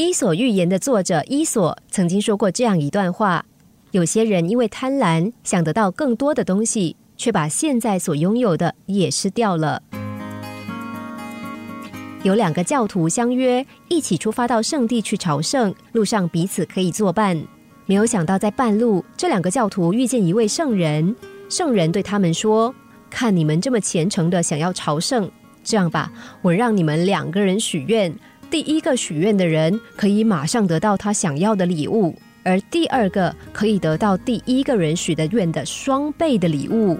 伊索寓言的作者伊索曾经说过这样一段话：有些人因为贪婪，想得到更多的东西，却把现在所拥有的也失掉了。有两个教徒相约一起出发到圣地去朝圣，路上彼此可以作伴。没有想到，在半路，这两个教徒遇见一位圣人。圣人对他们说：“看你们这么虔诚的想要朝圣，这样吧，我让你们两个人许愿。”第一个许愿的人可以马上得到他想要的礼物，而第二个可以得到第一个人许的愿的双倍的礼物。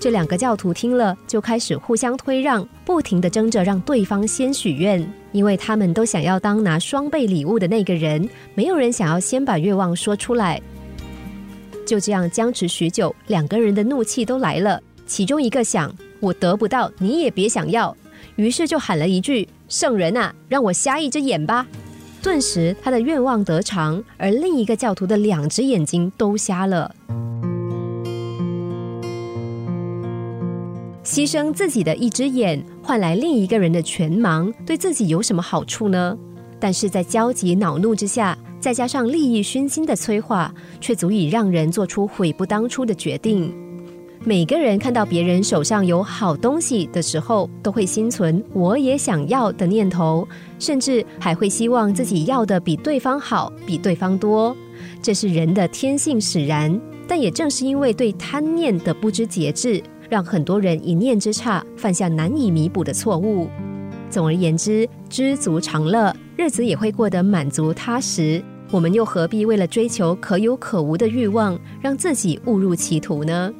这两个教徒听了，就开始互相推让，不停的争着让对方先许愿，因为他们都想要当拿双倍礼物的那个人，没有人想要先把愿望说出来。就这样僵持许久，两个人的怒气都来了。其中一个想：我得不到，你也别想要。于是就喊了一句：“圣人啊，让我瞎一只眼吧！”顿时他的愿望得偿，而另一个教徒的两只眼睛都瞎了。牺牲自己的一只眼，换来另一个人的全盲，对自己有什么好处呢？但是在焦急恼怒之下，再加上利益熏心的催化，却足以让人做出悔不当初的决定。每个人看到别人手上有好东西的时候，都会心存我也想要的念头，甚至还会希望自己要的比对方好，比对方多。这是人的天性使然，但也正是因为对贪念的不知节制，让很多人一念之差犯下难以弥补的错误。总而言之，知足常乐，日子也会过得满足踏实。我们又何必为了追求可有可无的欲望，让自己误入歧途呢？